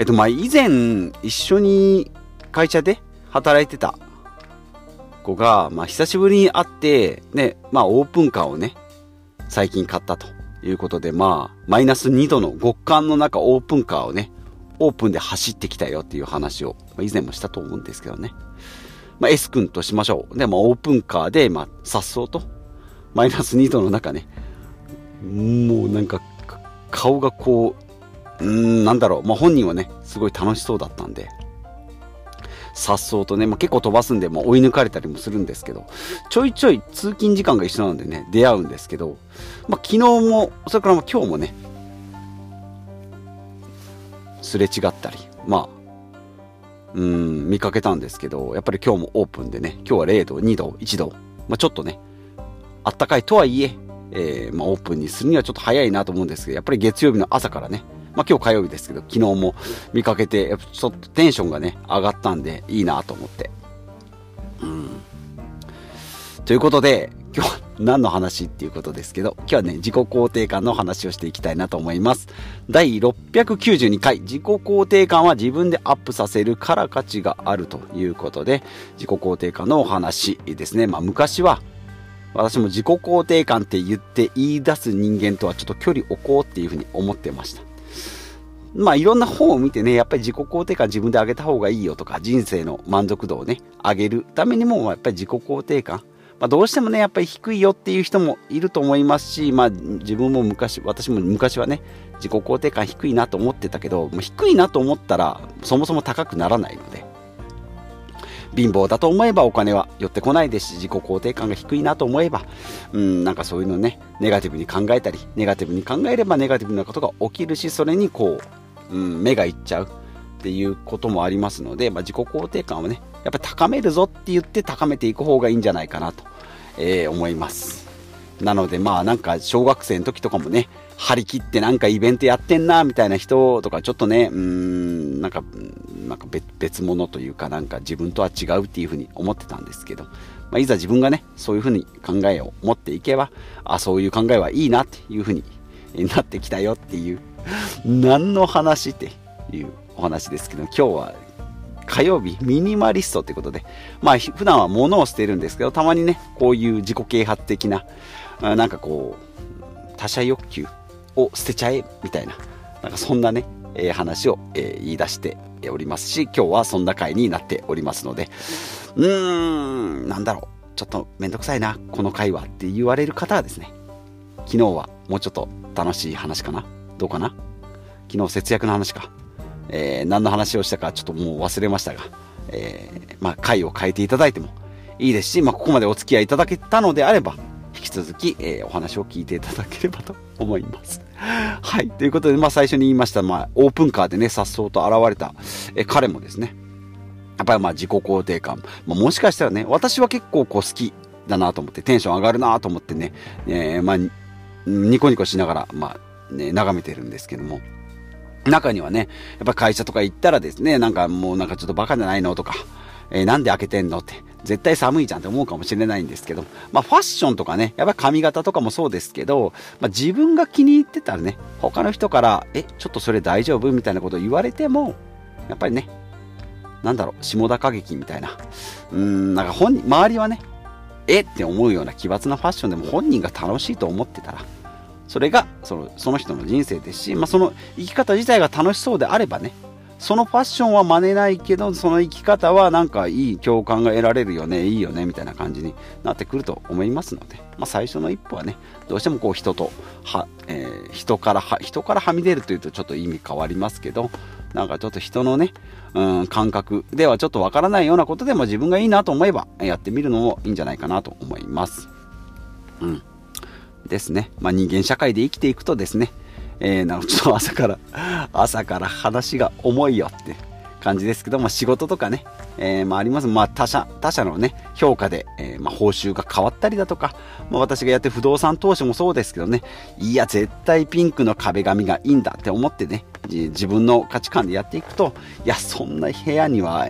えっとまあ以前一緒に会社で働いてた子が、まあ、久しぶりに会って、ね、まあ、オープンカーをね、最近買ったということで、まあ、マイナス2度の極寒の中、オープンカーをね、オープンで走ってきたよっていう話を、まあ、以前もしたと思うんですけどね。まあ、S 君としましょう。で、まあ、オープンカーで、まあ、颯爽と、マイナス2度の中ね、もうなんか、顔がこう、うーん、なんだろう、まあ、本人はね、すごい楽しそうだったんで、颯爽とね、まあ、結構飛ばすんで、まあ、追い抜かれたりもするんですけど、ちょいちょい通勤時間が一緒なのでね、出会うんですけど、まあ、昨日も、それからま今日もね、すれ違ったり、まあ、うん、見かけたんですけど、やっぱり今日もオープンでね、今日は0度、2度、1度、まあ、ちょっとね、あったかいとはいえ、えー、まあ、オープンにするにはちょっと早いなと思うんですけど、やっぱり月曜日の朝からね、まあ、今日火曜日ですけど、昨日も見かけて、ちょっとテンションがね、上がったんで、いいなと思って。うん。ということで、今日は何の話っていうことですけど、今日はね、自己肯定感の話をしていきたいなと思います。第692回、自己肯定感は自分でアップさせるから価値があるということで、自己肯定感のお話ですね。まあ昔は、私も自己肯定感って言って言い出す人間とはちょっと距離置こうっていうふうに思ってました。まあいろんな本を見てね、やっぱり自己肯定感自分で上げた方がいいよとか、人生の満足度をね、上げるためにも、やっぱり自己肯定感、まあ、どうしてもね、やっぱり低いよっていう人もいると思いますし、まあ自分も昔、私も昔はね、自己肯定感低いなと思ってたけど、もう低いなと思ったら、そもそも高くならないので、貧乏だと思えばお金は寄ってこないですし、自己肯定感が低いなと思えば、うん、なんかそういうのね、ネガティブに考えたり、ネガティブに考えればネガティブなことが起きるし、それにこう、うん、目がいっちゃうっていうこともありますので、まあ、自己肯定感をね、やっぱ高めるぞって言って高めていく方がいいんじゃないかなと、えー、思います。なのでまあなんか小学生の時とかもね、張り切ってなんかイベントやってんなみたいな人とかちょっとね、うん、なんか、なんか別物というかなんか自分とは違うっていうふうに思ってたんですけど、まあ、いざ自分がね、そういうふうに考えを持っていけば、あ、そういう考えはいいなっていうふうになってきたよっていう 何の話っていうお話ですけど、今日は火曜日ミニマリストってことで、まあ普段は物を捨てるんですけど、たまにね、こういう自己啓発的な、なんかこう、他者欲求を捨てちゃえみたいな、なんかそんなね、え、話を、え、言い出しておりますし、今日はそんな回になっておりますので、うーん、なんだろう、ちょっとめんどくさいな、この回はって言われる方はですね、昨日はもうちょっと楽しい話かな。どうかな？昨日節約の話か。えー、何の話をしたかちょっともう忘れましたが、えー、まあ、回を変えていただいてもいいですし、まあ、ここまでお付き合いいただけたのであれば、引き続き、えー、お話を聞いていただければと思います。はい。ということで、まあ、最初に言いました、まあ、オープンカーでね、颯爽と現れた、え彼もですね、やっぱりまあ、自己肯定感、まあ、もしかしたらね、私は結構こう好きだなと思って、テンション上がるなと思ってね、え、まあ、ニコニコしながら、まあ、ね、眺めてるんですけども、中にはね、やっぱ会社とか行ったらですね、なんかもうなんかちょっとバカじゃないのとか、えー、なんで開けてんのって、絶対寒いじゃんって思うかもしれないんですけど、まあファッションとかね、やっぱ髪型とかもそうですけど、まあ自分が気に入ってたらね、他の人から、え、ちょっとそれ大丈夫みたいなことを言われても、やっぱりね、なんだろう、下田歌劇みたいな。うーん、なんか本、周りはね、えって思うような奇抜なファッションでも本人が楽しいと思ってたら、それがそのその人の人生ですし、まあ、その生き方自体が楽しそうであればねそのファッションは真似ないけどその生き方はなんかいい共感が得られるよねいいよねみたいな感じになってくると思いますので、まあ、最初の一歩はねどうしてもこう人とは、えー、人からは人からはみ出るというとちょっと意味変わりますけどなんかちょっと人のね、うん、感覚ではちょっとわからないようなことでも自分がいいなと思えばやってみるのもいいんじゃないかなと思います。うんですね。まあ、人間社会で生きていくとですね、えー、なんかちょっと朝から、朝から話が重いよって感じですけども、仕事とかね、えー、まああります。まあ他社、他社のね、評価で、えー、まあ報酬が変わったりだとか、まあ私がやって不動産投資もそうですけどね、いや、絶対ピンクの壁紙がいいんだって思ってね、自分の価値観でやっていくと、いや、そんな部屋には、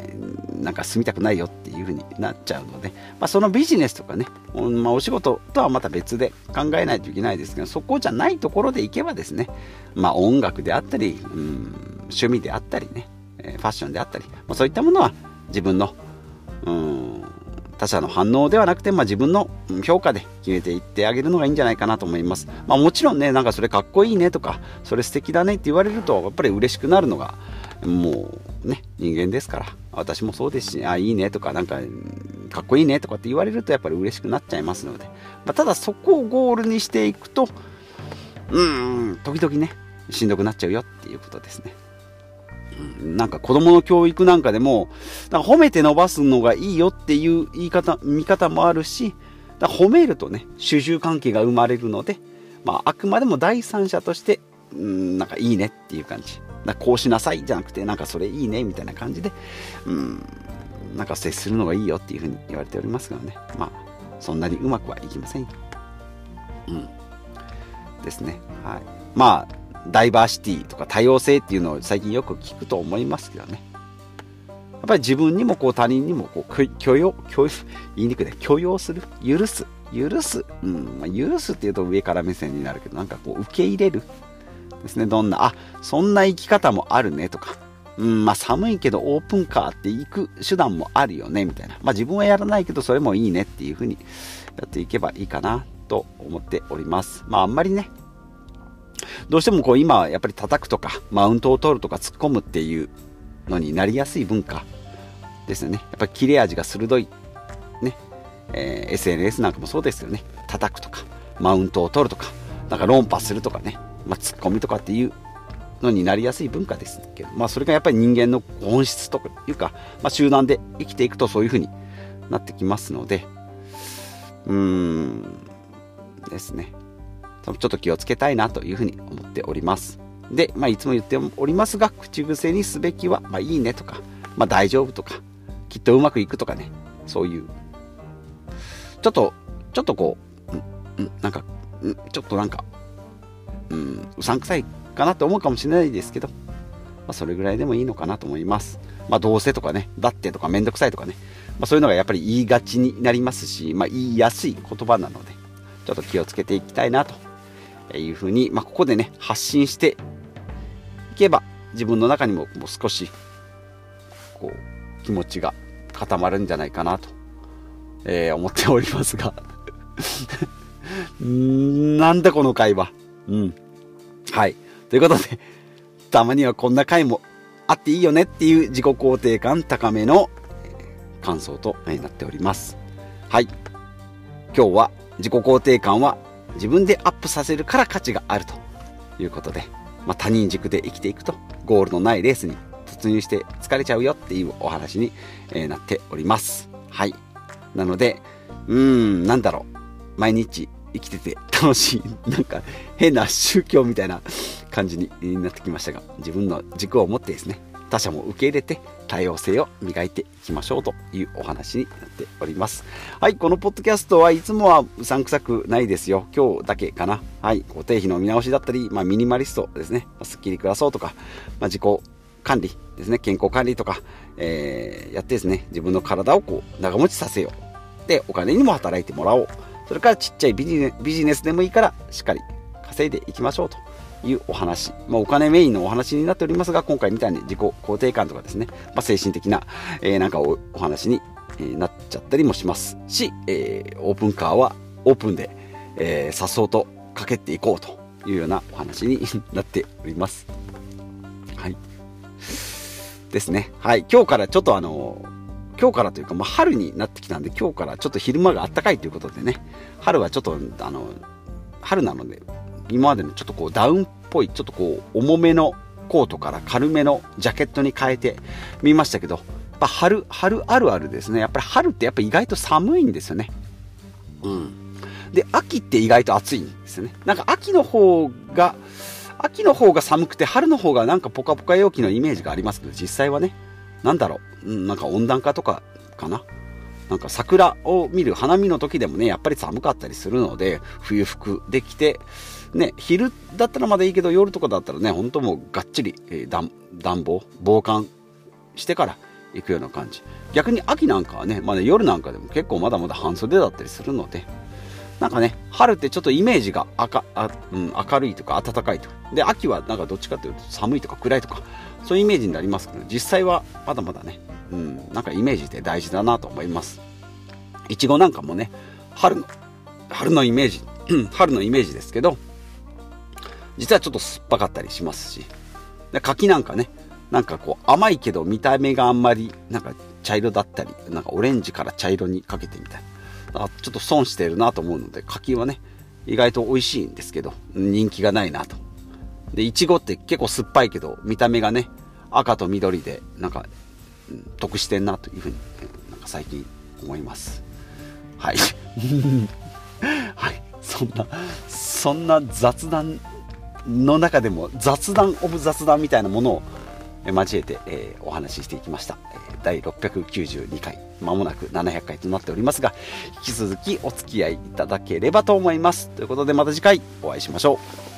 なんか住みたくないよっていう風になっちゃうので、まあそのビジネスとかね、まあお仕事とはまた別で考えないといけないですけど、そこじゃないところで行けばですね、まあ音楽であったり、うん、趣味であったりね、ファッションであったり、ま、そういったものは自分の、うん、他者の反応ではなくて、まあ、自分の評価で決めていってあげるのがいいんじゃないかなと思います。まあ、もちろんね、なんかそれかっこいいねとか、それ素敵だねって言われると、やっぱり嬉しくなるのが、もうね、人間ですから、私もそうですし、あ、いいねとか、なんか、かっこいいねとかって言われると、やっぱり嬉しくなっちゃいますので、まあ、ただそこをゴールにしていくと、うん、時々ね、しんどくなっちゃうよっていうことですね。なんか子供の教育なんかでも、なんか褒めて伸ばすのがいいよっていう言い方、見方もあるし、だ褒めるとね、主従関係が生まれるので、まあ、あくまでも第三者として、うん、なんかいいねっていう感じ。だこうしなさいじゃなくて、なんかそれいいねみたいな感じで、うん、なんか接するのがいいよっていうふうに言われておりますがね、まあ、そんなにうまくはいきませんよ。うん。ですね。はい。まあ、ダイバーシティとか多様性っていうのを最近よく聞くと思いますけどね。やっぱり自分にもこう他人にもこう許容、許容、言いにくいね、許容する、許す、許す、うん、まあ、許すっていうと上から目線になるけど、なんかこう受け入れる。ですね、どんな、あ、そんな生き方もあるねとか、うん、まあ寒いけどオープンカーって行く手段もあるよね。みたいな。まあ自分はやらないけどそれもいいねっていう風にやっていけばいいかなと思っております。まああんまりね、どうしてもこう今はやっぱり叩くとかマウントを取るとか突っ込むっていうのになりやすい文化ですよね。やっぱり切れ味が鋭い、ねえー、SNS なんかもそうですよね。叩くとかマウントを取るとかなんか論破するとかね、まあ、突っ込みとかっていうのになりやすい文化ですけど、まあ、それがやっぱり人間の本質というか、まあ、集団で生きていくとそういう風になってきますのでうーんですねちょっと気をつけたいなというふうに思っております。で、まあ、いつも言っておりますが、口癖にすべきは、まあ、いいねとか、まあ、大丈夫とか、きっとうまくいくとかね、そういう、ちょっと、ちょっとこう、うん、なんか、ん、ちょっとなんか、うん、うさんくさいかなって思うかもしれないですけど、まあ、それぐらいでもいいのかなと思います。まあ、どうせとかね、だってとかめんどくさいとかね、まあ、そういうのがやっぱり言いがちになりますし、まあ、言いやすい言葉なので、ちょっと気をつけていきたいなというふうに、まあ、ここでね、発信していけば、自分の中にももう少し、こう、気持ちが固まるんじゃないかなと、えー、思っておりますが なんだこの会話。うん。はい。ということで、たまにはこんな回もあっていいよねっていう自己肯定感高めの感想となっております。はい。今日は自己肯定感は自分でアップさせるから価値があるということで、まあ、他人軸で生きていくとゴールのないレースに突入して疲れちゃうよっていうお話に、えなっております。はい。なので、うーん、なんだろう。毎日生きてて 楽しい。なんか変な宗教みたいな感じになってきましたが、自分の軸を持ってですね、他者も受け入れて多様性を磨いていきましょうというお話になっております。はい、このポッドキャストはいつもはうさんくさくないですよ。今日だけかな。はい、固定費の見直しだったり、まあ、ミニマリストですね。スッキリ暮らそうとか、まあ、自己管理ですね。健康管理とか、えー、やってですね、自分の体をこう長持ちさせよう。で、お金にも働いてもらおう。それからちっちゃいビジネスでもいいから、しっかり稼いでいきましょうと。いうお話、まあ、お金メインのお話になっておりますが、今回みたいに自己肯定感とかですね、まあ、精神的な、えー、なんかおお話に、えー、なっちゃったりもしますし、えー、オープンカーはオープンで、えー、さっそうとかけていこうというようなお話になっております。はい。ですね。はい。今日からちょっとあの今日からというか、まあ、春になってきたんで、今日からちょっと昼間が暖かいということでね、春はちょっと、あの、春なので、今までのちょっとこうダウンっぽい、ちょっとこう重めのコートから軽めのジャケットに変えてみましたけど、やっぱ春、春あるあるですね。やっぱり春ってやっぱ意外と寒いんですよね。うん。で、秋って意外と暑いんですよね。なんか秋の方が、秋の方が寒くて春の方がなんかポカポカ陽気のイメージがありますけど、実際はね、なんだろう、なんか温暖化とかかな。なんか桜を見る花見の時でもね、やっぱり寒かったりするので、冬服できて、ね、昼だったらまだいいけど、夜とかだったらね、本当もうがっちり、えー、暖房、防寒してから行くような感じ。逆に秋なんかはね、まだ夜なんかでも結構まだまだ半袖だったりするので、なんかね、春ってちょっとイメージが赤あ、うん、明るいとか暖かいとか。で、秋はなんかどっちかというと寒いとか暗いとか、そういうイメージになりますけど、実際はまだまだね、うん、なんかイメージって大事だなと思います。いちごなんかもね、春の、春のイメージ、春のイメージですけど、実はちょっと酸っぱかったりしますし、で柿なんかね、なんかこう甘いけど見た目があんまりなんか茶色だったり、なんかオレンジから茶色にかけてみたいな。ちょっと損してるなと思うので、柿はね、意外と美味しいんですけど、人気がないなと。で、いちごって結構酸っぱいけど、見た目がね、赤と緑で、なんか、得してんなというふうに、なんか最近思います。はい。はい。そんな、そんな雑談の中でも雑談オブ雑談みたいなものを交えて、えー、お話ししていきました。第692回、まもなく700回となっておりますが、引き続きお付き合いいただければと思います。ということでまた次回お会いしましょう。